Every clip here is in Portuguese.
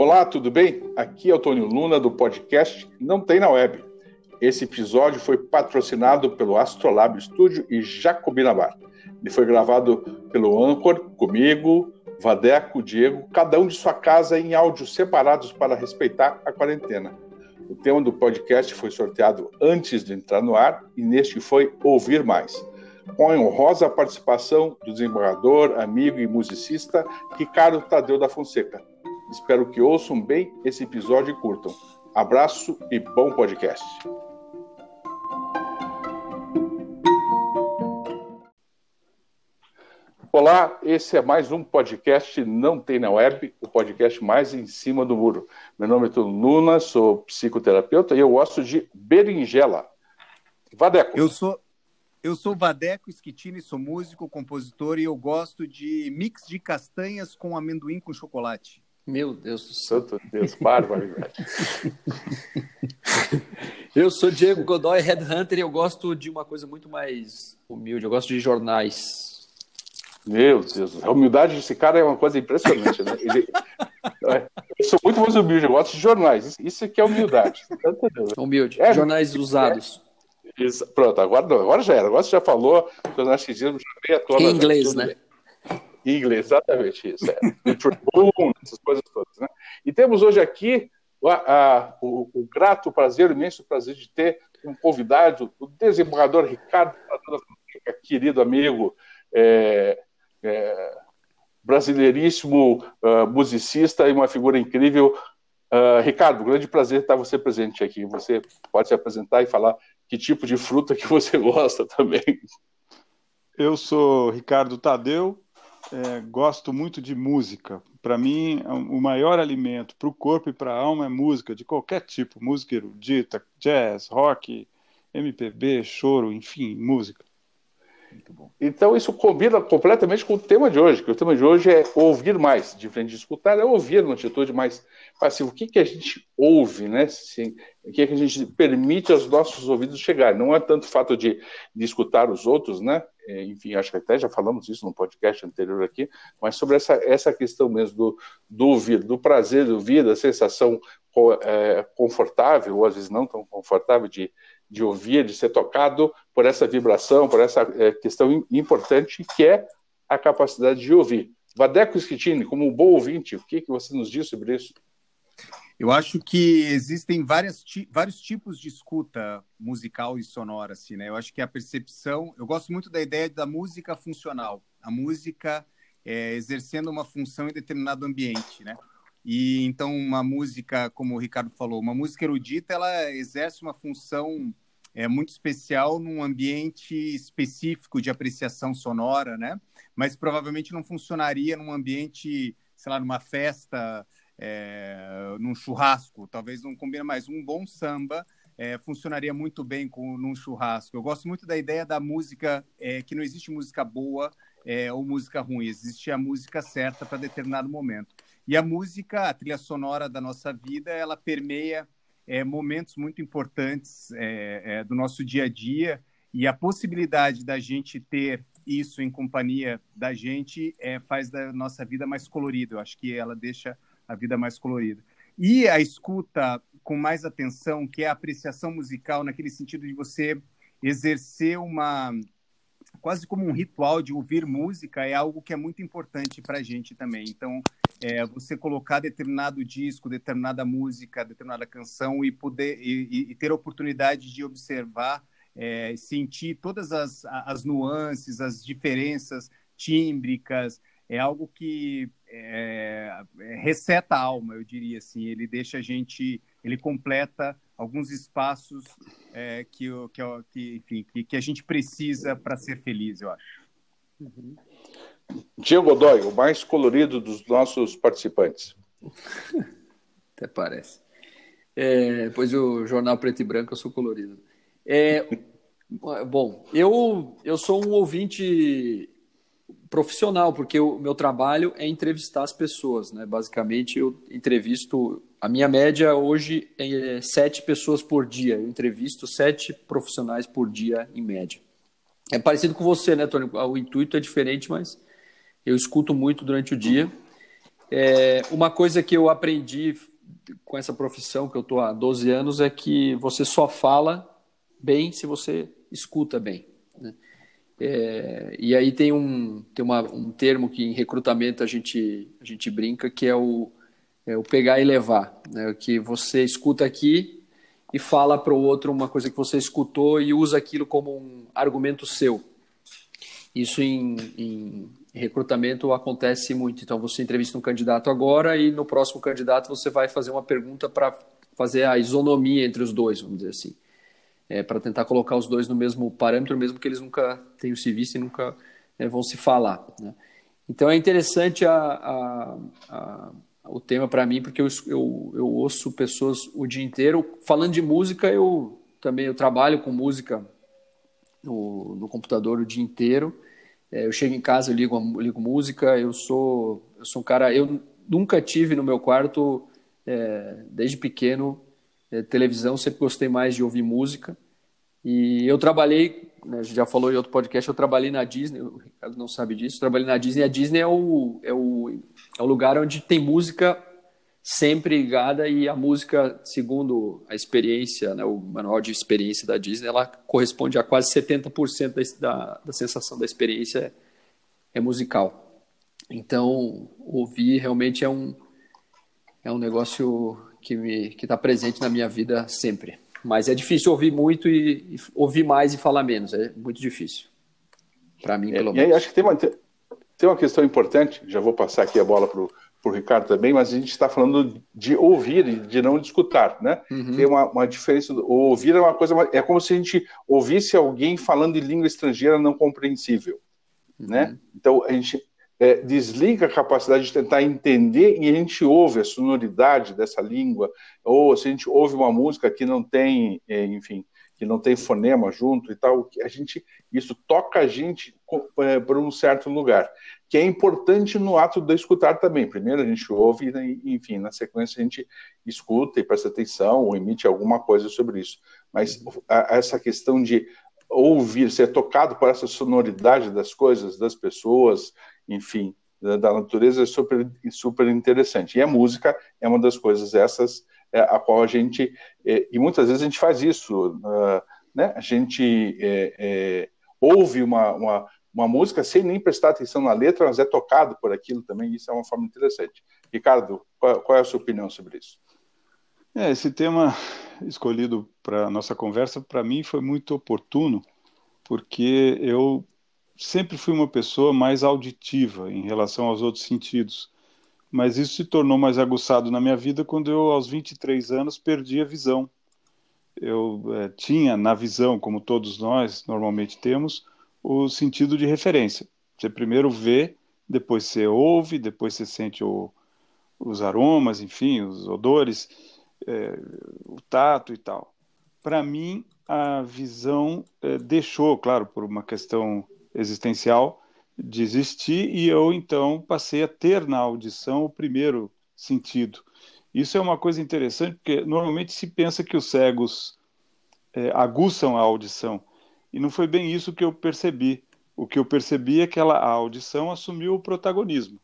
Olá, tudo bem? Aqui é o Tônio Luna do podcast Não Tem na Web. Esse episódio foi patrocinado pelo Astrolab Studio e Jacobina Bar. Ele foi gravado pelo Anchor, comigo, Vadeco, Diego, cada um de sua casa em áudios separados para respeitar a quarentena. O tema do podcast foi sorteado antes de entrar no ar e neste foi Ouvir Mais, com a honrosa participação do desembargador, amigo e musicista Ricardo Tadeu da Fonseca. Espero que ouçam bem esse episódio e curtam. Abraço e bom podcast. Olá, esse é mais um podcast Não Tem na Web, o podcast mais em cima do muro. Meu nome é Tuno Luna, sou psicoterapeuta e eu gosto de berinjela. Vadeco. Eu sou eu sou Vadeco Schettini, sou músico, compositor e eu gosto de mix de castanhas com amendoim com chocolate. Meu Deus do céu. Santo Deus, barbaridade. eu sou Diego Godoy, Headhunter, e eu gosto de uma coisa muito mais humilde. Eu gosto de jornais. Meu Deus, a humildade desse cara é uma coisa impressionante, né? Ele, é, eu sou muito mais humilde, eu gosto de jornais. Isso aqui é humildade. Humilde, é, jornais usados. É, isso, pronto, agora, agora já era. Agora você já falou, jornais que já veio à tona. Em inglês, né? Em inglês, exatamente isso. É. Tribune, essas coisas todas. Né? E temos hoje aqui a, o, o, grato prazer, o imenso prazer de ter um convidado, o desembargador Ricardo, querido amigo, é, é, brasileiríssimo uh, musicista e uma figura incrível. Uh, Ricardo, grande prazer estar você presente aqui. Você pode se apresentar e falar que tipo de fruta que você gosta também. Eu sou Ricardo Tadeu, é, gosto muito de música. Para mim, o maior alimento para o corpo e para a alma é música, de qualquer tipo: música erudita, jazz, rock, MPB, choro, enfim, música. Então, isso combina completamente com o tema de hoje, que o tema de hoje é ouvir mais, diferente de escutar, é ouvir uma atitude mais passiva. O que, que a gente ouve, né? Assim, o que, que a gente permite aos nossos ouvidos chegar? Não é tanto o fato de, de escutar os outros, né? É, enfim, acho que até já falamos isso no podcast anterior aqui, mas sobre essa, essa questão mesmo do, do ouvir, do prazer de ouvir, da sensação é, confortável, ou às vezes não tão confortável, de de ouvir, de ser tocado por essa vibração, por essa é, questão importante que é a capacidade de ouvir. Vadeco Schettini, como um bom ouvinte, o que, que você nos diz sobre isso? Eu acho que existem várias, vários tipos de escuta musical e sonora, assim, né? Eu acho que a percepção... Eu gosto muito da ideia da música funcional. A música é, exercendo uma função em determinado ambiente, né? E então uma música, como o Ricardo falou, uma música erudita, ela exerce uma função é, muito especial num ambiente específico de apreciação sonora, né? Mas provavelmente não funcionaria num ambiente, sei lá, numa festa, é, num churrasco. Talvez não combine mais. Um bom samba é, funcionaria muito bem com num churrasco. Eu gosto muito da ideia da música, é, que não existe música boa é, ou música ruim, existe a música certa para determinado momento. E a música, a trilha sonora da nossa vida, ela permeia é, momentos muito importantes é, é, do nosso dia a dia e a possibilidade da gente ter isso em companhia da gente é, faz da nossa vida mais colorida. Eu acho que ela deixa a vida mais colorida. E a escuta com mais atenção, que é a apreciação musical, naquele sentido de você exercer uma quase como um ritual de ouvir música é algo que é muito importante para a gente também. Então, é, você colocar determinado disco, determinada música, determinada canção e poder e, e ter a oportunidade de observar, é, sentir todas as, as nuances, as diferenças tímbricas, é algo que é, é receta a alma, eu diria assim. Ele deixa a gente, ele completa alguns espaços é, que, que, que, enfim, que, que, a gente precisa para ser feliz, eu acho. Uhum. Diego Godoy, o mais colorido dos nossos participantes. Até parece. É, pois o jornal preto e branco eu sou colorido. É, bom, eu, eu sou um ouvinte profissional, porque o meu trabalho é entrevistar as pessoas, né? Basicamente, eu entrevisto. A minha média hoje é sete pessoas por dia. Eu entrevisto sete profissionais por dia, em média. É parecido com você, né, Tony? O intuito é diferente, mas eu escuto muito durante o dia. É, uma coisa que eu aprendi com essa profissão que eu estou há 12 anos é que você só fala bem se você escuta bem. Né? É, e aí tem um, tem uma, um termo que em recrutamento a gente, a gente brinca que é o, é o pegar e levar, né? que você escuta aqui e fala para o outro uma coisa que você escutou e usa aquilo como um argumento seu. Isso em, em recrutamento acontece muito. Então você entrevista um candidato agora e no próximo candidato você vai fazer uma pergunta para fazer a isonomia entre os dois, vamos dizer assim é, para tentar colocar os dois no mesmo parâmetro, mesmo que eles nunca tenham se visto e nunca é, vão se falar. Né? Então é interessante a, a, a, o tema para mim, porque eu, eu, eu ouço pessoas o dia inteiro. Falando de música, eu também eu trabalho com música no, no computador o dia inteiro. É, eu chego em casa, eu ligo, ligo música. Eu sou, eu sou um cara. Eu nunca tive no meu quarto, é, desde pequeno, é, televisão, sempre gostei mais de ouvir música. E eu trabalhei, né, já falou em outro podcast, eu trabalhei na Disney, o Ricardo não sabe disso, trabalhei na Disney. A Disney é o, é o, é o lugar onde tem música sempre ligada e a música, segundo a experiência, né, o manual de experiência da Disney, ela corresponde a quase 70% da, da, sensação da experiência é, é musical. Então, ouvir realmente é um, é um negócio que me que está presente na minha vida sempre. Mas é difícil ouvir muito e, e ouvir mais e falar menos. É muito difícil. Para mim, pelo é, menos. E aí, acho que tem uma, tem uma questão importante, já vou passar aqui a bola para o Ricardo também, mas a gente está falando de ouvir e de não de escutar, né? Uhum. Tem uma, uma diferença. O ouvir é uma coisa. É como se a gente ouvisse alguém falando em língua estrangeira não compreensível, uhum. né? Então a gente é, desliga a capacidade de tentar entender e a gente ouve a sonoridade dessa língua, ou se a gente ouve uma música que não tem, é, enfim, que não tem fonema junto e tal, a gente, isso toca a gente é, por um certo lugar, que é importante no ato de escutar também. Primeiro a gente ouve e, enfim, na sequência a gente escuta e presta atenção ou emite alguma coisa sobre isso. Mas essa questão de ouvir, ser tocado por essa sonoridade das coisas, das pessoas, enfim, da, da natureza é super, super interessante. E a música é uma das coisas essas é, a qual a gente, é, e muitas vezes a gente faz isso, uh, né? a gente é, é, ouve uma, uma, uma, música sem nem prestar atenção na letra, mas é tocado por aquilo também, isso é uma forma interessante. Ricardo, qual, qual é a sua opinião sobre isso? É, esse tema escolhido para nossa conversa, para mim, foi muito oportuno, porque eu sempre fui uma pessoa mais auditiva em relação aos outros sentidos, mas isso se tornou mais aguçado na minha vida quando eu, aos 23 anos, perdi a visão. Eu é, tinha na visão, como todos nós normalmente temos, o sentido de referência. Você primeiro vê, depois você ouve, depois você sente o, os aromas, enfim, os odores, é, o tato e tal. Para mim, a visão é, deixou, claro, por uma questão existencial de existir e eu então passei a ter na audição o primeiro sentido. Isso é uma coisa interessante porque normalmente se pensa que os cegos é, aguçam a audição e não foi bem isso que eu percebi. O que eu percebi é que ela, a audição assumiu o protagonismo.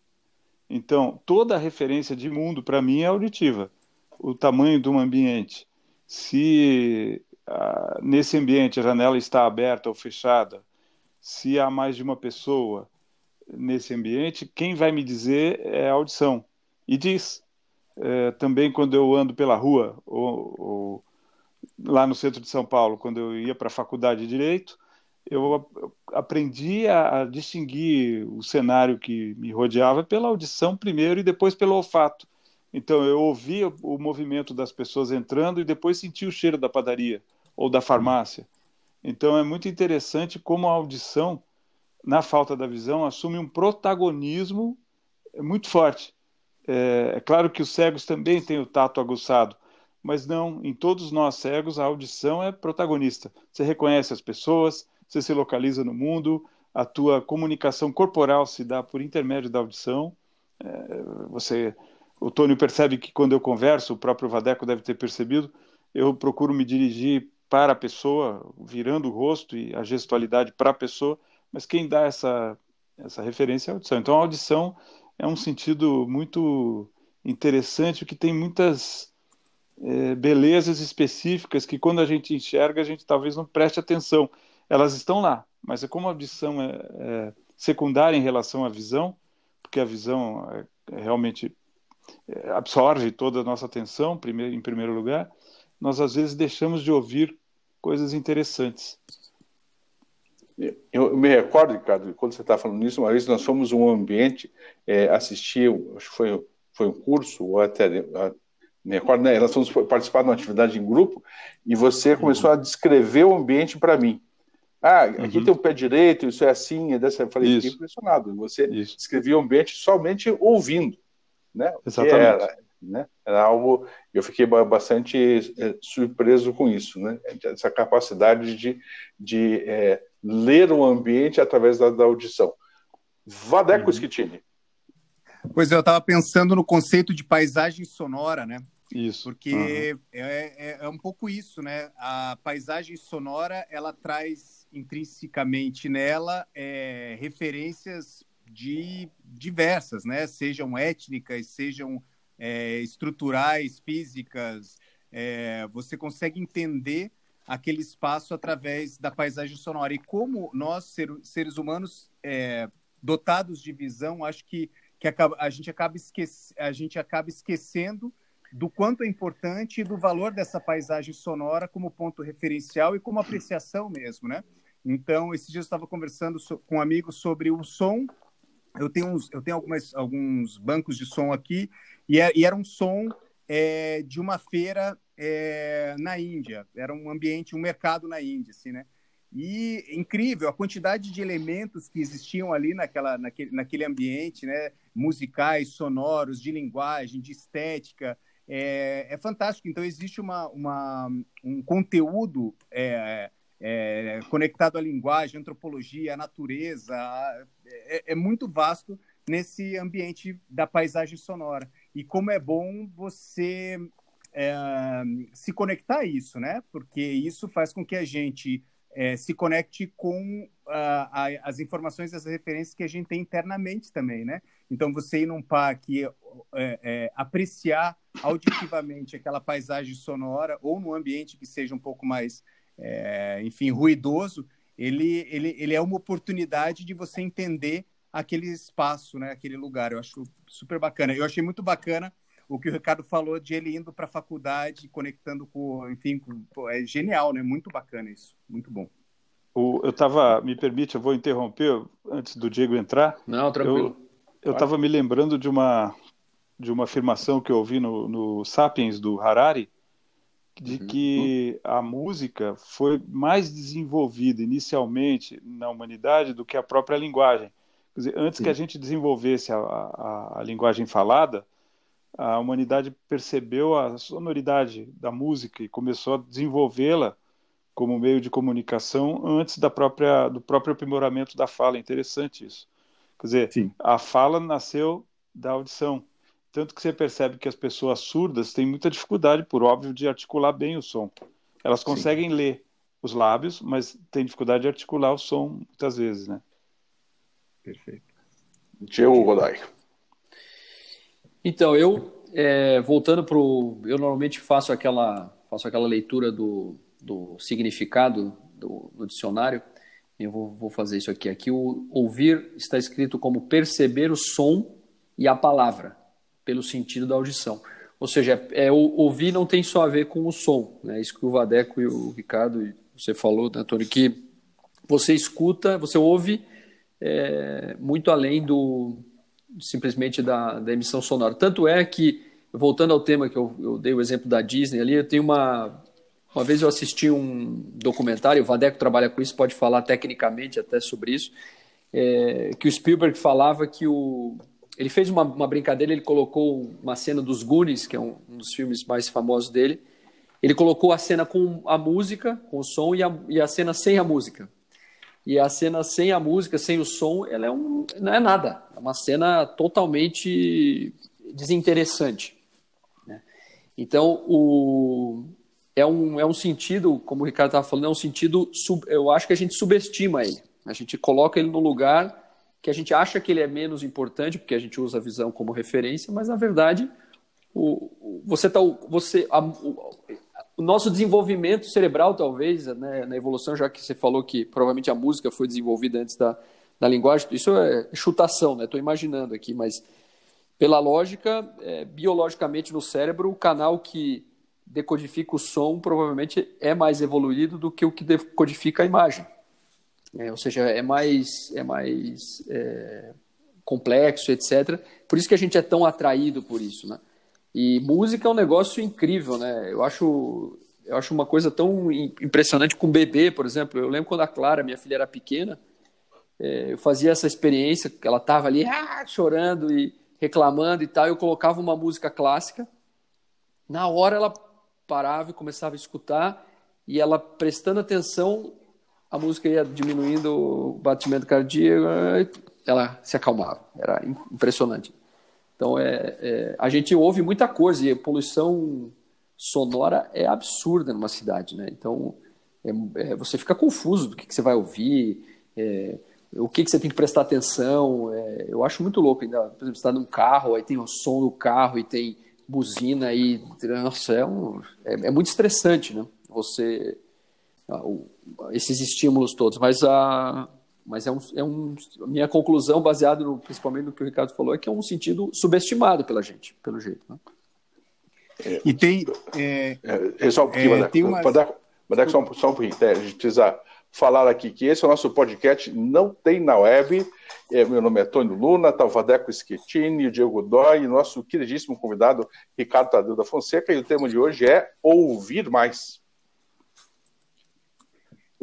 Então, toda a referência de mundo para mim é auditiva. O tamanho de um ambiente. Se ah, nesse ambiente a janela está aberta ou fechada, se há mais de uma pessoa nesse ambiente, quem vai me dizer é a audição. E diz. É, também quando eu ando pela rua, ou, ou, lá no centro de São Paulo, quando eu ia para a faculdade de Direito, eu aprendi a, a, distinguir o cenário que me rodeava pela audição primeiro e depois pelo olfato. Então eu ouvia o movimento das pessoas entrando e depois sentia o cheiro da padaria ou da farmácia. Então é muito interessante como a audição, na falta da visão, assume um protagonismo muito forte. É, é claro que os cegos também têm o tato aguçado, mas não, em todos nós cegos, a audição é protagonista. Você reconhece as pessoas, você se localiza no mundo, a tua comunicação corporal se dá por intermédio da audição. É, você, o Tônio percebe que quando eu converso, o próprio Vadeco deve ter percebido, eu procuro me dirigir para a pessoa, virando o rosto e a gestualidade para a pessoa, mas quem dá essa, essa referência é a audição. Então, a audição é um sentido muito interessante, que tem muitas é, belezas específicas que quando a gente enxerga, a gente talvez não preste atenção. Elas estão lá, mas é como a audição é, é secundária em relação à visão, porque a visão é, é realmente é, absorve toda a nossa atenção, em primeiro lugar, nós às vezes deixamos de ouvir coisas interessantes. Eu me recordo, Ricardo, quando você está falando nisso, uma vez nós fomos um ambiente é, assistir, acho que foi, foi um curso, ou até, me recordo, né, nós fomos participar de uma atividade em grupo, e você começou a descrever o ambiente para mim. Ah, aqui uhum. tem o pé direito, isso é assim, é dessa. Eu falei, fiquei impressionado. Você isso. descrevia o ambiente somente ouvindo, né? Exatamente. Era, né? era algo. Eu fiquei bastante é, surpreso com isso, né? Essa capacidade de, de é, ler o ambiente através da, da audição. Vadeco uhum. Schittini. Pois é, eu estava pensando no conceito de paisagem sonora, né? Isso. Porque uhum. é, é, é, um pouco isso, né? A paisagem sonora ela traz intrinsecamente nela é, referências de diversas, né? Sejam étnicas, sejam é, estruturais, físicas. É, você consegue entender aquele espaço através da paisagem sonora. E como nós, ser, seres humanos é, dotados de visão, acho que, que acaba, a, gente acaba esquece, a gente acaba esquecendo do quanto é importante e do valor dessa paisagem sonora como ponto referencial e como apreciação mesmo, né? Então, esses dias eu estava conversando com um amigo sobre o som. Eu tenho, uns, eu tenho algumas, alguns bancos de som aqui e, é, e era um som é, de uma feira é, na Índia. Era um ambiente, um mercado na Índia, assim, né? E incrível a quantidade de elementos que existiam ali naquela, naquele, naquele ambiente, né? Musicais, sonoros, de linguagem, de estética, é, é fantástico. Então, existe uma, uma um conteúdo é, é, conectado à linguagem, antropologia, à natureza, é, é, muito vasto nesse ambiente da paisagem sonora. E como é bom você é, se conectar a isso, né? Porque isso faz com que a gente é, se conecte com a, as informações, as referências que a gente tem internamente também, né? Então, você ir num parque, é, é, apreciar auditivamente aquela paisagem sonora ou num ambiente que seja um pouco mais, é, enfim, ruidoso, ele, ele, ele é uma oportunidade de você entender aquele espaço, né? Aquele lugar. Eu acho super bacana. Eu achei muito bacana o que o Ricardo falou de ele indo para a faculdade, conectando com, enfim, com, é genial, né? Muito bacana isso, muito bom. O, eu estava, me permite, eu vou interromper antes do Diego entrar. Não, tranquilo. Eu estava me lembrando de uma de uma afirmação que eu ouvi no, no Sapiens do Harari, de uhum. que a música foi mais desenvolvida inicialmente na humanidade do que a própria linguagem. Quer dizer, antes Sim. que a gente desenvolvesse a, a, a linguagem falada, a humanidade percebeu a sonoridade da música e começou a desenvolvê-la como meio de comunicação antes da própria do próprio aprimoramento da fala. É interessante isso. Quer dizer, Sim. a fala nasceu da audição. Tanto que você percebe que as pessoas surdas têm muita dificuldade, por óbvio, de articular bem o som. Elas conseguem Sim. ler os lábios, mas têm dificuldade de articular o som muitas vezes, né? Perfeito. Diego Godoy. Então, eu, é, voltando para o. Eu normalmente faço aquela, faço aquela leitura do, do significado do, do dicionário. Eu vou, vou, fazer isso aqui. Aqui o ouvir está escrito como perceber o som e a palavra, pelo sentido da audição. Ou seja, é, é ouvir não tem só a ver com o som. Né? Isso que o Vadeco e o Ricardo, você falou, né, Antônio, que você escuta, você ouve é, muito além do, simplesmente da, da emissão sonora. Tanto é que, voltando ao tema que eu, eu dei o exemplo da Disney ali, eu tenho uma. Uma vez eu assisti um documentário, o Vadeco trabalha com isso, pode falar tecnicamente até sobre isso, é, que o Spielberg falava que o, ele fez uma, uma, brincadeira, ele colocou uma cena dos Goonies, que é um, um, dos filmes mais famosos dele. Ele colocou a cena com a música, com o som, e a, e a cena sem a música. E a cena sem a música, sem o som, ela é um, não é nada. É uma cena totalmente desinteressante. Né? Então, o, é, um, é um sentido, como o Ricardo estava falando, é um sentido, sub, eu acho que a gente subestima ele. A gente coloca ele no lugar que a gente acha que ele é menos importante porque a gente usa a visão como referência, mas na verdade o, o você tá você a, o, o, nosso desenvolvimento cerebral talvez né, na evolução já que você falou que provavelmente a música foi desenvolvida antes da, da linguagem isso é chutação né estou imaginando aqui mas pela lógica é, biologicamente no cérebro o canal que decodifica o som provavelmente é mais evoluído do que o que decodifica a imagem é, ou seja, é mais, é mais é, complexo, etc. Por isso que a gente é tão atraído por isso, né? E música é um negócio incrível, né? Eu acho, eu acho uma coisa tão impressionante com bebê, por exemplo. Eu lembro quando a Clara, minha filha, era pequena, é, eu fazia essa experiência, ela estava ali ah, chorando e reclamando e tal, eu colocava uma música clássica, na hora ela parava e começava a escutar, e ela prestando atenção, a música ia diminuindo o batimento cardíaco, ela se acalmava. Era impressionante. Então, é, é, a gente ouve muita coisa e a poluição sonora é absurda numa cidade, né? Então, é, é, você fica confuso do que, que você vai ouvir, é, o que, que você tem que prestar atenção. É, eu acho muito louco ainda. Por exemplo, você está num carro, aí tem o som do carro e tem buzina e nossa, é, um, é, muito estressante, né? Você esses estímulos todos. Mas a mas é um, é um minha conclusão baseada no, principalmente no que o Ricardo falou é que é um sentido subestimado pela gente, pelo jeito. Né? É, e tem é, é, só um pouquinho, é, tem uma... só, só um pouquinho, a gente precisa falar aqui que esse é o nosso podcast, não tem na web. É, meu nome é Tônio Luna, tá o Vadeco Schettini, o Diego Dói e nosso queridíssimo convidado Ricardo Tadeu da Fonseca. E o tema de hoje é ouvir mais.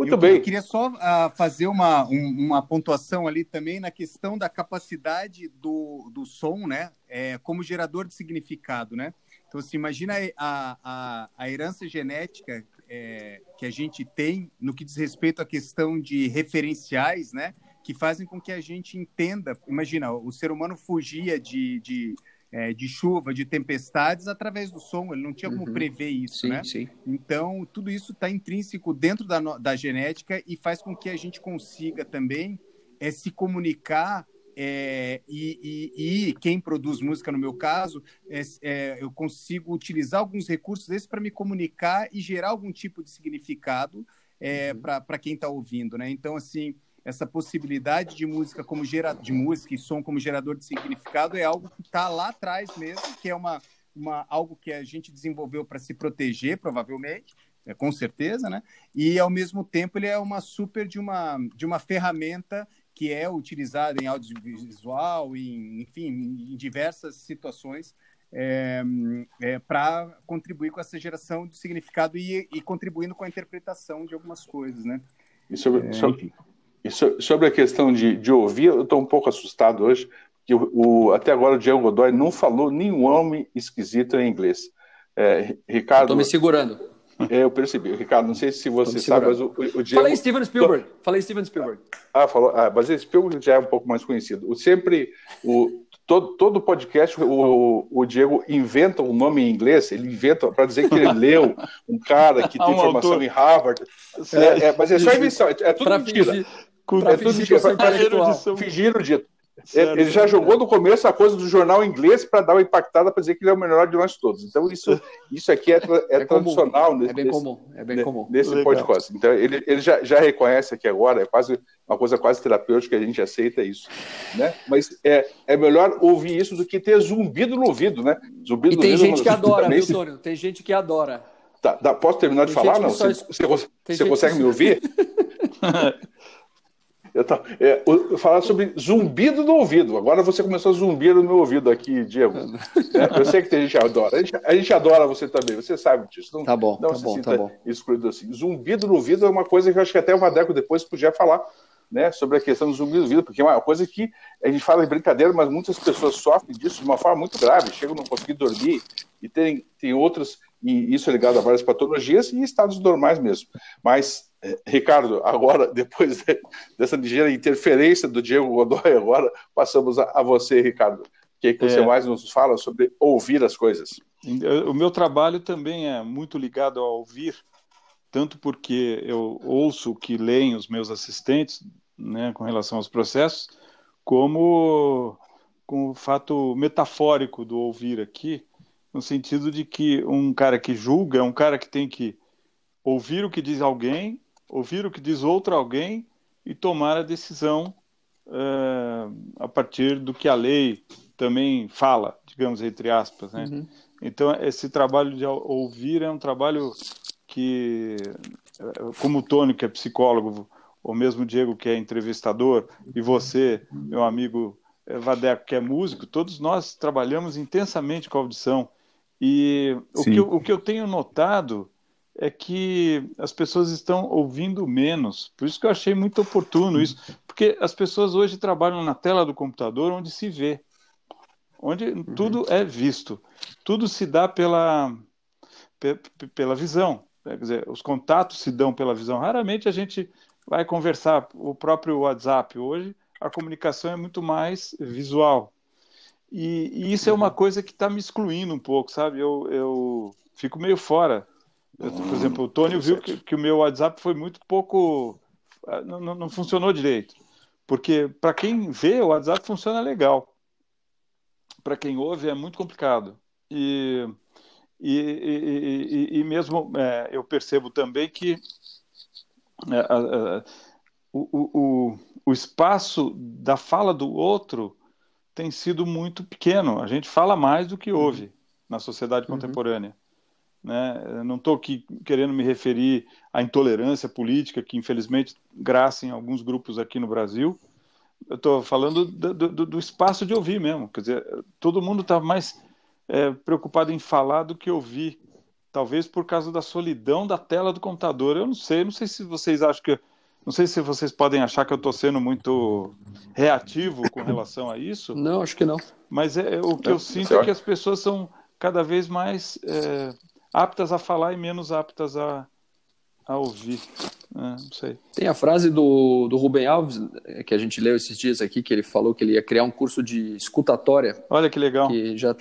Muito eu, bem. Eu queria só uh, fazer uma, um, uma pontuação ali também na questão da capacidade do, do som, né? É, como gerador de significado, né? Então, se imagina a, a, a herança genética é, que a gente tem no que diz respeito à questão de referenciais, né? Que fazem com que a gente entenda. Imagina, o ser humano fugia de, de é, de chuva, de tempestades, através do som. Ele não tinha como uhum. prever isso, sim, né? Sim. Então, tudo isso está intrínseco dentro da, da genética e faz com que a gente consiga também é, se comunicar é, e, e, e, quem produz música, no meu caso, é, é, eu consigo utilizar alguns recursos desses para me comunicar e gerar algum tipo de significado é, uhum. para quem está ouvindo, né? Então, assim, essa possibilidade de música como gera, de música e som como gerador de significado é algo que está lá atrás mesmo, que é uma, uma algo que a gente desenvolveu para se proteger, provavelmente, é, com certeza, né? E ao mesmo tempo ele é uma super de uma de uma ferramenta que é utilizada em audiovisual, em, enfim, em diversas situações é, é, para contribuir com essa geração de significado e, e, contribuindo com a interpretação de algumas coisas, né? E sobre, é, sobre, e so, sobre a questão de, de ouvir, eu estou um pouco assustado hoje, que o, o, até agora o Diego Godoy não falou nenhum homem esquisito em inglês. É, Ricardo. Estou me segurando. É, eu percebi. Ricardo, não sei se você sabe, mas o, o Diego. Falei Steven Spielberg. Falei Steven Spielberg. Ah, falou. Ah, mas Spielberg já é um pouco mais conhecido. O, sempre, o, todo, todo podcast, o, o Diego inventa um nome em inglês, ele inventa para dizer que ele leu um cara que tem formação autor. em Harvard. É, é, mas é só invenção, é, é tudo pra mentira. Fingir, é tudo. Fingir o dito. Certo, ele já jogou no começo a coisa do jornal inglês para dar uma impactada para dizer que ele é o melhor de nós todos. Então, isso, isso aqui é, é, é tradicional. Nesse, é bem comum. É bem comum. Nesse podcast. Então, ele, ele já, já reconhece aqui agora, é quase uma coisa quase terapêutica, a gente aceita isso. Né? Mas é, é melhor ouvir isso do que ter zumbido no ouvido, né? Zumbido e tem ouvido, gente que adora, viu, Tônio? Tem gente que adora. Tá, tá, posso terminar de tem falar? Não? Você, você, você consegue me ouvir? Eu, tô, é, eu falar sobre zumbido no ouvido. Agora você começou a zumbir no meu ouvido aqui, Diego. É, eu sei que tem gente que adora. A gente, a gente, adora você também, você sabe disso. Não, tá bom, não tá se bom, tá bom. excluído assim. Zumbido no ouvido é uma coisa que eu acho que até o Vadeco depois podia falar. Né, sobre a questão do zumbido no ouvido, porque é uma coisa que a gente fala em brincadeira, mas muitas pessoas sofrem disso de uma forma muito grave, chegam a não conseguir dormir, e tem, tem outras, e isso é ligado a várias patologias e estados normais mesmo. Mas Ricardo, agora, depois dessa ligeira interferência do Diego Godoy, agora passamos a, a você, Ricardo. O que, é que você é. mais nos fala sobre ouvir as coisas? O meu trabalho também é muito ligado ao ouvir, tanto porque eu ouço o que leem os meus assistentes, né, com relação aos processos, como com o fato metafórico do ouvir aqui, no sentido de que um cara que julga é um cara que tem que ouvir o que diz alguém, ouvir o que diz outro alguém e tomar a decisão uh, a partir do que a lei também fala, digamos entre aspas, né? Uhum. Então esse trabalho de ouvir é um trabalho que, como o Tony que é psicólogo, ou mesmo o Diego que é entrevistador e você, meu amigo eh, Vadeco que é músico, todos nós trabalhamos intensamente com a audição e o que, eu, o que eu tenho notado é que as pessoas estão ouvindo menos. Por isso que eu achei muito oportuno isso, porque as pessoas hoje trabalham na tela do computador onde se vê, onde uhum. tudo é visto, tudo se dá pela, pela visão. Quer dizer, os contatos se dão pela visão. Raramente a gente vai conversar. O próprio WhatsApp hoje, a comunicação é muito mais visual. E, e isso é uma uhum. coisa que está me excluindo um pouco, sabe? Eu, eu fico meio fora eu, por exemplo, o Tony viu que, que, o meu WhatsApp foi muito pouco. Ah, não, não, funcionou direito. Porque para quem vê, o WhatsApp funciona legal. Para quem ouve, é muito complicado. E, e, e, e mesmo é, eu percebo também que é, a, o, o, o espaço da fala do outro tem sido muito pequeno. A gente fala mais do que ouve na sociedade uhum. contemporânea. Né? não estou aqui querendo me referir à intolerância política que, infelizmente, graça em alguns grupos aqui no Brasil. Eu estou falando do, do, do, espaço de ouvir mesmo. Quer dizer, todo mundo está mais é, preocupado em falar do que ouvir. Talvez por causa da solidão da tela do computador. Eu não sei, não sei se vocês acham que. Não sei se vocês podem achar que eu estou sendo muito reativo com relação a isso. Não, acho que não. Mas é, o que eu sinto é que as pessoas são cada vez mais é, aptas a falar e menos aptas a, a ouvir. É, não sei. Tem a frase do, do Rubem Alves, é, que a gente leu esses dias aqui, que ele falou que ele ia criar um curso de escutatória. Olha que legal. Que já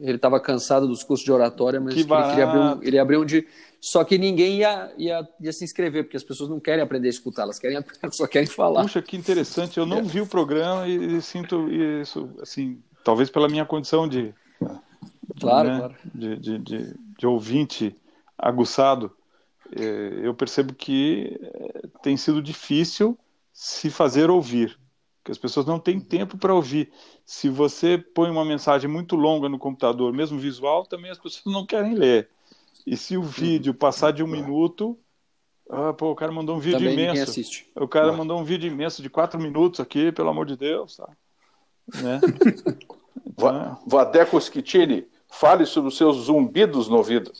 ele estava cansado dos cursos de oratória, mas que ele, queria abrir um, ele abriu um de. Só que ninguém ia, ia, ia se inscrever, porque as pessoas não querem aprender a escutar, elas querem, só querem falar. Puxa, que interessante. Eu não é. vi o programa e, e sinto isso, assim, talvez pela minha condição de. Claro, né, claro. de, de, de de ouvinte aguçado, é, eu percebo que é, tem sido difícil se fazer ouvir, que as pessoas não têm tempo para ouvir. Se você põe uma mensagem muito longa no computador, mesmo visual, também as pessoas não querem ler. E se o vídeo passar de um minuto, ah, pô, o cara mandou um vídeo também imenso. O cara mandou um vídeo imenso de quatro minutos aqui, pelo amor de Deus, tá? Né? Então, Vadeco Schittini, Fale sobre os seus zumbidos no ouvido.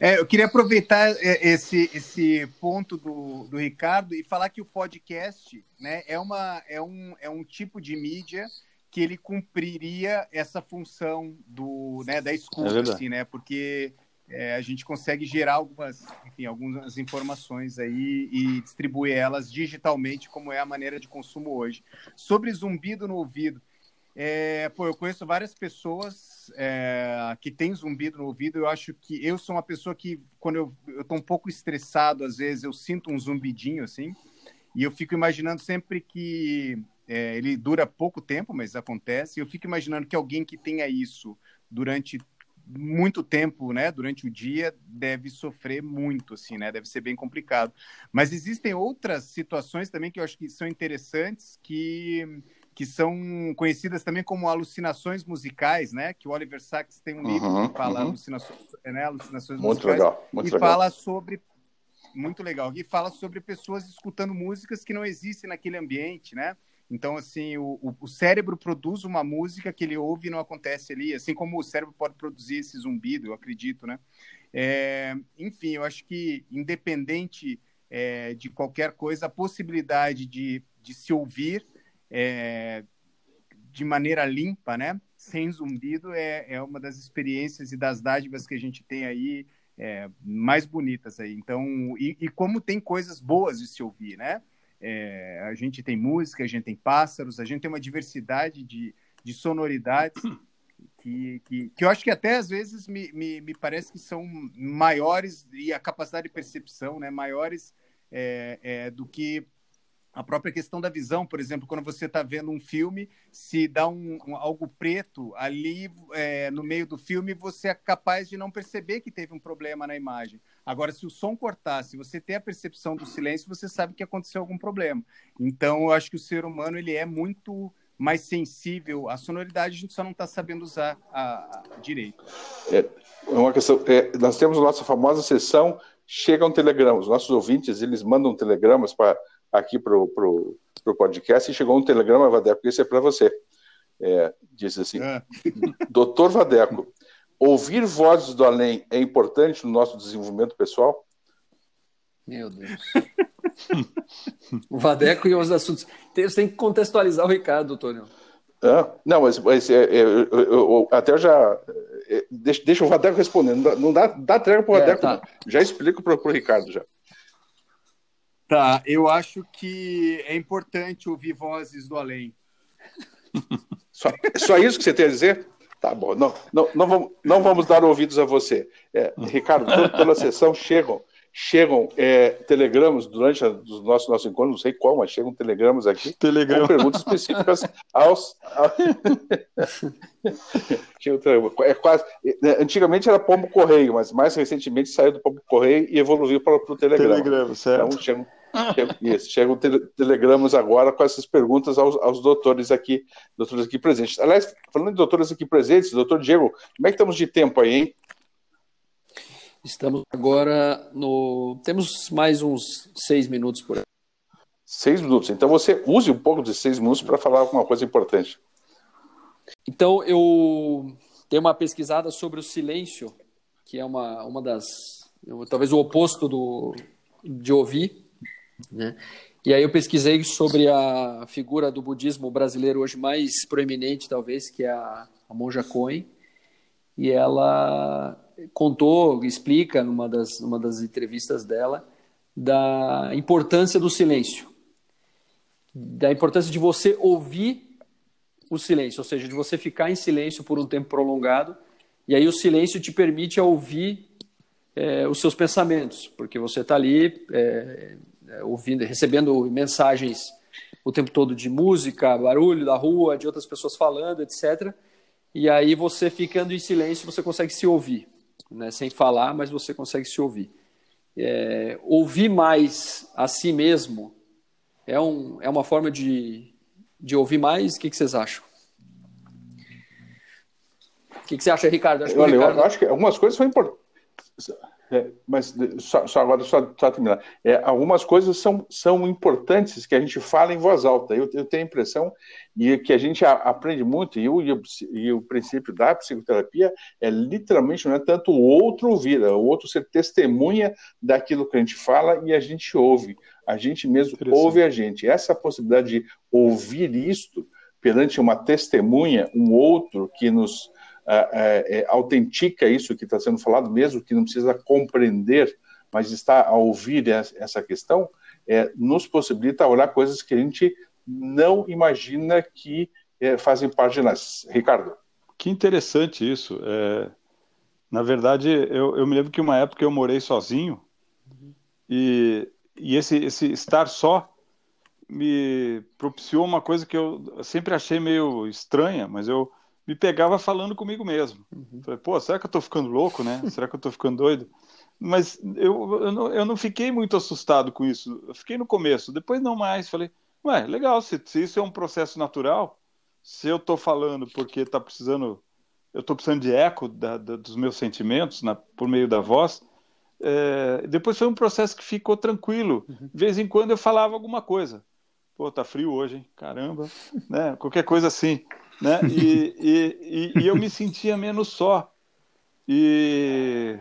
É, eu queria aproveitar é, esse, esse ponto do, do Ricardo e falar que o podcast né, é, uma, é, um, é um tipo de mídia que ele cumpriria essa função do, né, da escuta, é assim, né? Porque é, a gente consegue gerar algumas, enfim, algumas informações aí e distribuir elas digitalmente, como é a maneira de consumo hoje. Sobre zumbido no ouvido, é, pô, eu conheço várias pessoas é, que têm zumbido no ouvido. Eu acho que eu sou uma pessoa que, quando eu, eu tô um pouco estressado, às vezes eu sinto um zumbidinho assim, e eu fico imaginando sempre que é, ele dura pouco tempo, mas acontece. Eu fico imaginando que alguém que tenha isso durante muito tempo, né, durante o dia, deve sofrer muito, assim, né, deve ser bem complicado. Mas existem outras situações também que eu acho que são interessantes, que que são conhecidas também como alucinações musicais, né? Que o Oliver Sacks tem um livro uhum, que fala uhum. alucinações, né? alucinações muito musicais legal, muito e legal. fala sobre muito legal e fala sobre pessoas escutando músicas que não existem naquele ambiente, né? Então, assim, o, o, cérebro produz uma música que ele ouve e não acontece ali, assim como o cérebro pode produzir esse zumbido, eu acredito, né? É, enfim, eu acho que, independente é, de qualquer coisa, a possibilidade de, de se ouvir é, de maneira limpa, né? Sem zumbido, é, é uma das experiências e das dádivas que a gente tem aí é, mais bonitas aí. Então, e, e, como tem coisas boas de se ouvir, né? É, a gente tem música, a gente tem pássaros, a gente tem uma diversidade de, de sonoridades que, que, que eu acho que até às vezes me, me, me parece que são maiores e a capacidade de percepção, né? Maiores é, é, do que a própria questão da visão, por exemplo, quando você está vendo um filme, se dá um, um algo preto ali é, no meio do filme, você é capaz de não perceber que teve um problema na imagem. Agora, se o som cortar, se você tem a percepção do silêncio, você sabe que aconteceu algum problema. Então, eu acho que o ser humano ele é muito mais sensível à sonoridade, a gente só não está sabendo usar a, a direito. É uma questão. É, nós temos a nossa famosa sessão chegam telegramas. Nossos ouvintes eles mandam telegramas para aqui para o podcast e chegou um telegrama, Vadeco, esse é para você. É, diz assim: é. Doutor Vadeco, ouvir vozes do além é importante no nosso desenvolvimento pessoal? Meu Deus. o Vadeco e os assuntos. Você tem que contextualizar o Ricardo, doutor. Ah, não, mas, mas é, é, eu, eu, eu, até eu já. É, deixa, deixa o Vadeco responder. Não dá, não dá, dá trégua para o é, Vadeco. Tá. Já explico para o Ricardo já. Tá, eu acho que é importante ouvir vozes do além. Só, só isso que você tem a dizer? Tá bom, não, não, não, vamos, não vamos dar ouvidos a você. É, Ricardo, toda, a sessão chegam, chegam é, telegramas durante os nossos nosso encontro, não sei qual, mas chegam telegramas aqui Telegrama. com perguntas específicas aos. é quase, é, antigamente era pombo correio, mas mais recentemente saiu do pombo correio e evoluiu para o telegrama. Telegrama, certo. Então chegam, chegam, isso, chegam telegramas agora com essas perguntas aos, aos doutores aqui, doutores aqui presentes. Aliás, falando de doutores aqui presentes, doutor Diego, como é que estamos de tempo aí, hein? Estamos agora no. Temos mais uns seis minutos por aí. Seis minutos. Então você use um pouco de seis minutos para falar alguma coisa importante. Então eu tenho uma pesquisada sobre o silêncio, que é uma, uma das. talvez o oposto do, de ouvir. Né? E aí eu pesquisei sobre a figura do budismo brasileiro hoje mais proeminente, talvez, que é a, a monja Coen. E ela contou, explica numa das, numa das entrevistas dela, da importância do silêncio. Da importância de você ouvir o silêncio, ou seja, de você ficar em silêncio por um tempo prolongado, e aí o silêncio te permite ouvir é, os seus pensamentos, porque você está ali é, é, ouvindo, recebendo mensagens o tempo todo de música, barulho da rua, de outras pessoas falando, etc. E aí você ficando em silêncio, você consegue se ouvir né, sem falar, mas você consegue se ouvir. É, ouvir mais a si mesmo é, um, é uma forma de, de ouvir mais? O que, que vocês acham? O que, que você acha, Ricardo? Acho Olha, Ricardo... eu acho que algumas coisas são importantes. É, mas só, só, agora, só, só terminar. É, algumas coisas são, são importantes que a gente fala em voz alta. Eu, eu tenho a impressão e que a gente a, aprende muito, e o, e o princípio da psicoterapia é literalmente não é tanto o outro ouvir, é o outro ser testemunha daquilo que a gente fala e a gente ouve. A gente mesmo ouve a gente. Essa possibilidade de ouvir isto perante uma testemunha, um outro que nos é, é, autentica isso que está sendo falado, mesmo que não precisa compreender, mas está a ouvir essa questão, é, nos possibilita olhar coisas que a gente não imagina que é, fazem parte de nós. Ricardo. Que interessante isso. É, na verdade, eu, eu, me lembro que uma época eu morei sozinho e, e esse, esse estar só me propiciou uma coisa que eu sempre achei meio estranha, mas eu me pegava falando comigo mesmo. Uhum. Falei, pô, será que eu tô ficando louco, né? será que eu tô ficando doido? Mas eu, eu, não, eu não fiquei muito assustado com isso. Eu fiquei no começo, depois não mais. Falei, ué, legal, se, se isso é um processo natural, se eu tô falando porque tá precisando, eu tô precisando de eco da, da, dos meus sentimentos na, por meio da voz, é, depois foi um processo que ficou tranquilo. Uhum. De vez em quando eu falava alguma coisa. Pô, tá frio hoje, hein? Caramba, né? Qualquer coisa assim né? E, e, e, e, eu me sentia menos só e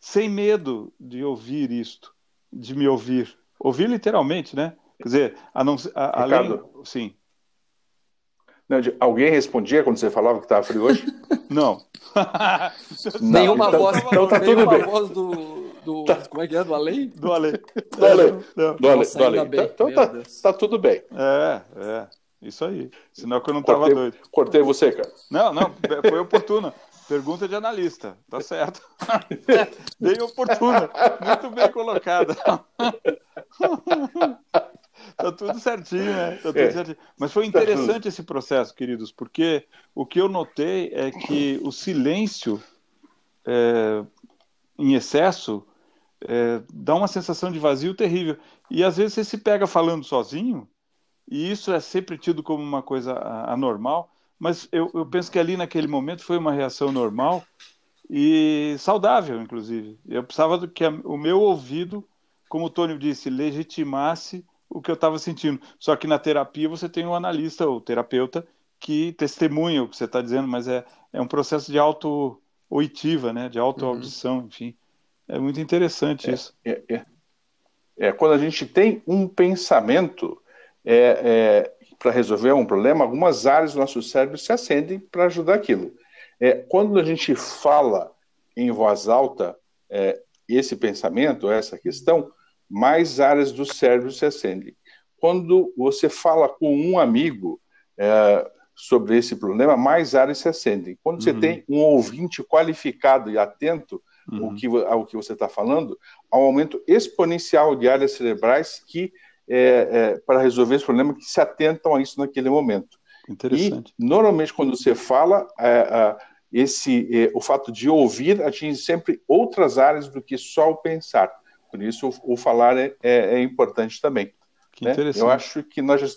sem medo de ouvir isto, de me ouvir, ouvir literalmente, né? Quer dizer, a não, a, Ricardo, além, sim. Não, alguém respondia quando você falava que estava frio hoje? não. nenhuma então, voz, então tá tudo bem. voz do, do tá. como é que é do além? Do além. Do além. Do além. Do além. Então, então tá, tá tudo bem. É, é. Isso aí. Senão que eu não tava doido. Cortei você, cara. Não, não, foi oportuno. Pergunta de analista, tá certo. Bem oportuna, muito bem colocada. tá tudo certinho, né? Tá tudo é. certinho. Mas foi tá interessante esse processo, queridos, porque o que eu notei é que o silêncio é, em excesso é, dá uma sensação de vazio terrível. E às vezes você se pega falando sozinho, e isso é sempre tido como uma coisa anormal, mas eu, eu penso que ali naquele momento foi uma reação normal e saudável, inclusive. Eu precisava do que o meu ouvido, como o Tônio disse, legitimasse o que eu estava sentindo. Só que na terapia você tem um analista ou terapeuta que testemunha o que você está dizendo, mas é, é um processo de auto-oitiva, né? de auto-audição, uhum. enfim. É muito interessante é, isso. É, é, é, quando a gente tem um pensamento é, é para resolver um problema, algumas áreas do nosso cérebro se acendem para ajudar aquilo. É, quando a gente fala em voz alta é, esse pensamento, essa questão, mais áreas do cérebro se acendem. Quando você fala com um amigo é, sobre esse problema, mais áreas se acendem. Quando uhum. você tem um ouvinte qualificado e atento uhum. ao, que, ao que você está falando, há um aumento exponencial de áreas cerebrais que é, é, para resolver esse problema que se atentam a isso naquele momento. Interessante. E, normalmente, quando você fala, é, é, esse, é, o fato de ouvir atinge sempre outras áreas do que só o pensar. Por isso, o, o falar é, é, importante também. Que né? interessante. Eu acho que nós já,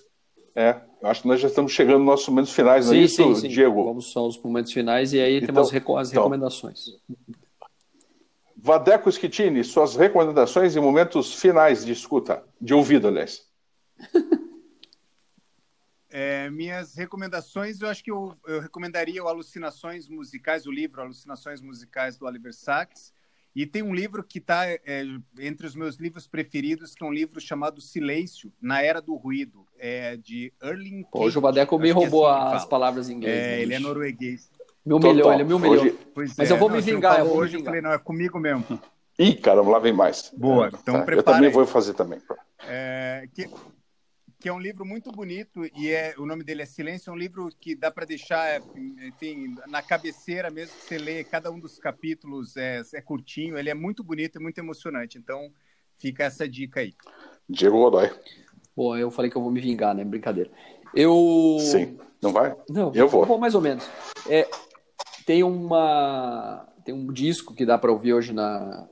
é, acho que nós já estamos chegando nos nossos momentos finais, sim, não é isso, sim, sim. Diego? Vamos são os momentos finais e aí então, temos as então, recomendações. Vadeco Schettini, suas recomendações em momentos finais de escuta, de ouvido, aliás. É, minhas recomendações, eu acho que eu, eu, recomendaria o Alucinações Musicais, o livro Alucinações Musicais do Oliver Sacks. E tem um livro que está é, entre os meus livros preferidos, que é um livro chamado Silêncio, na Era do Ruído, é, de Erling Hoje o Vadeco me roubou assim as palavras em inglês. É, ele é norueguês. Me humilhou, ele me humilhou. Hoje... Mas é, eu vou não, me vingar. Eu vou hoje vingar. eu falei, não, é comigo mesmo. Ih, caramba, lá vem mais. Boa, então tá. prepara. Eu também vou fazer também. É, que, que é um livro muito bonito e é o nome dele é Silêncio, é um livro que dá para deixar, enfim, na cabeceira mesmo que você lê, cada um dos capítulos é, é curtinho, ele é muito bonito e muito emocionante. Então, fica essa dica aí. Diego Godoy. Bom, eu falei que eu vou me vingar, né? Brincadeira. Eu. Sim, não vai? Não, eu vou. Eu vou mais ou menos. É, tem uma tem um disco que dá para ouvir hoje na,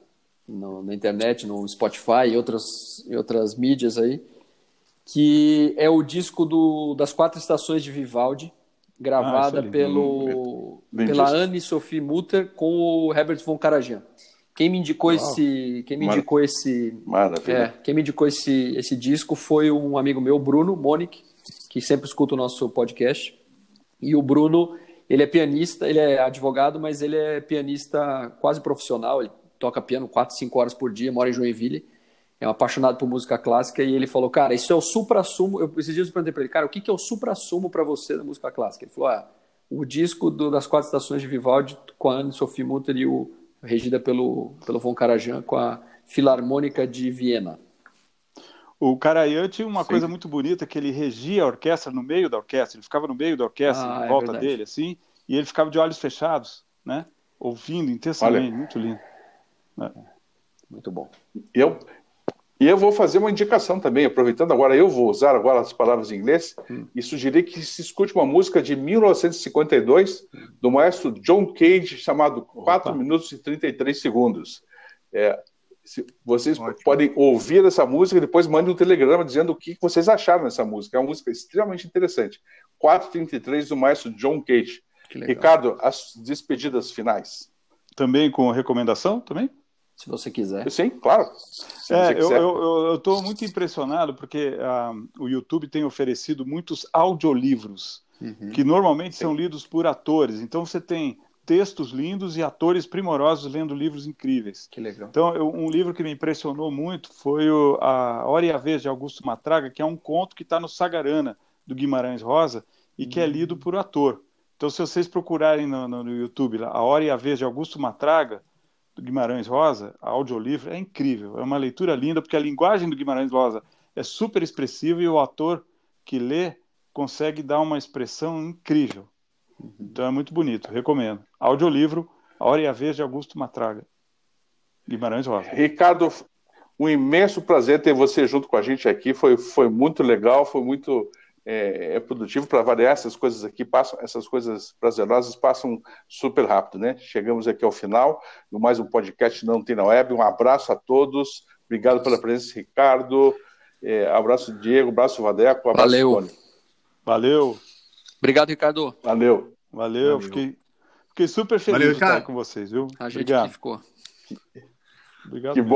no, na internet, no Spotify e outras, e outras mídias aí, que é o disco do, das quatro estações de Vivaldi, gravada ah, pelo, pela Anne-Sophie Mutter com o Herbert von Karajan. Quem me indicou Uau. esse, quem me indicou esse, é, quem me indicou esse, esse disco foi um amigo meu, Bruno Monique, que sempre escuta o nosso podcast. E o Bruno ele é pianista, ele é advogado, mas ele é pianista quase profissional. Ele toca piano 4, 5 horas por dia, mora em Joinville. É um apaixonado por música clássica e ele falou, cara, isso é o supra-sumo. Eu, eu perguntei para ele, cara, o que, que é o supra-sumo para você da música clássica? Ele falou, ah, o disco do, das quatro estações de Vivaldi com a Anne-Sophie Mutter e o regida pelo, pelo Von Karajan com a Filarmônica de Viena. O Karajan tinha uma Sim. coisa muito bonita, que ele regia a orquestra no meio da orquestra, ele ficava no meio da orquestra, ah, em é volta é dele, assim, e ele ficava de olhos fechados, né? Ouvindo intensamente, Olha, muito lindo. É. Muito bom. Eu, e eu vou fazer uma indicação também, aproveitando agora, eu vou usar agora as palavras em inglês hum. e sugerir que se escute uma música de 1952 do maestro John Cage chamado Opa. 4 minutos e 33 segundos. É, vocês Ótimo. podem ouvir essa música e depois mandem um telegrama dizendo o que vocês acharam dessa música. É uma música extremamente interessante. 433 do maestro John Cage. Ricardo, as despedidas finais. Também com recomendação também? Se você quiser. Sim, claro. É, eu estou muito impressionado porque uh, o YouTube tem oferecido muitos audiolivros uhum. que normalmente Sim. são lidos por atores. Então você tem textos lindos e atores primorosos lendo livros incríveis. Que legal. Então, eu, um livro que me impressionou muito foi o, A Hora e a Vez, de Augusto Matraga, que é um conto que está no Sagarana, do Guimarães Rosa, e que é lido por ator. Então, se vocês procurarem no, no, no YouTube lá, A Hora e a Vez, de Augusto Matraga, do Guimarães Rosa, a audiolivro, é incrível. É uma leitura linda, porque a linguagem do Guimarães Rosa é super expressiva e o ator que lê consegue dar uma expressão incrível. Então é muito bonito, recomendo. Audiolivro A Hora e a Vez de Augusto Matraga. Guimarães Rosa. Ricardo, Um imenso prazer ter você junto com a gente aqui. Foi, foi muito legal, foi muito é, é produtivo para variar essas coisas aqui. Passam, essas coisas prazerosas passam super rápido, né? Chegamos aqui ao final de mais um podcast Não Tem na Web. Um abraço a todos. Obrigado pela presença, Ricardo. É, abraço, Diego. Abraço, Vadeco. Abraço, Valeu. Tony. Valeu. Obrigado, Ricardo. Valeu. Valeu. Valeu. Fiquei, fiquei super feliz Valeu, de estar com vocês, viu? A gente Obrigado. ficou. Obrigado. Que bom.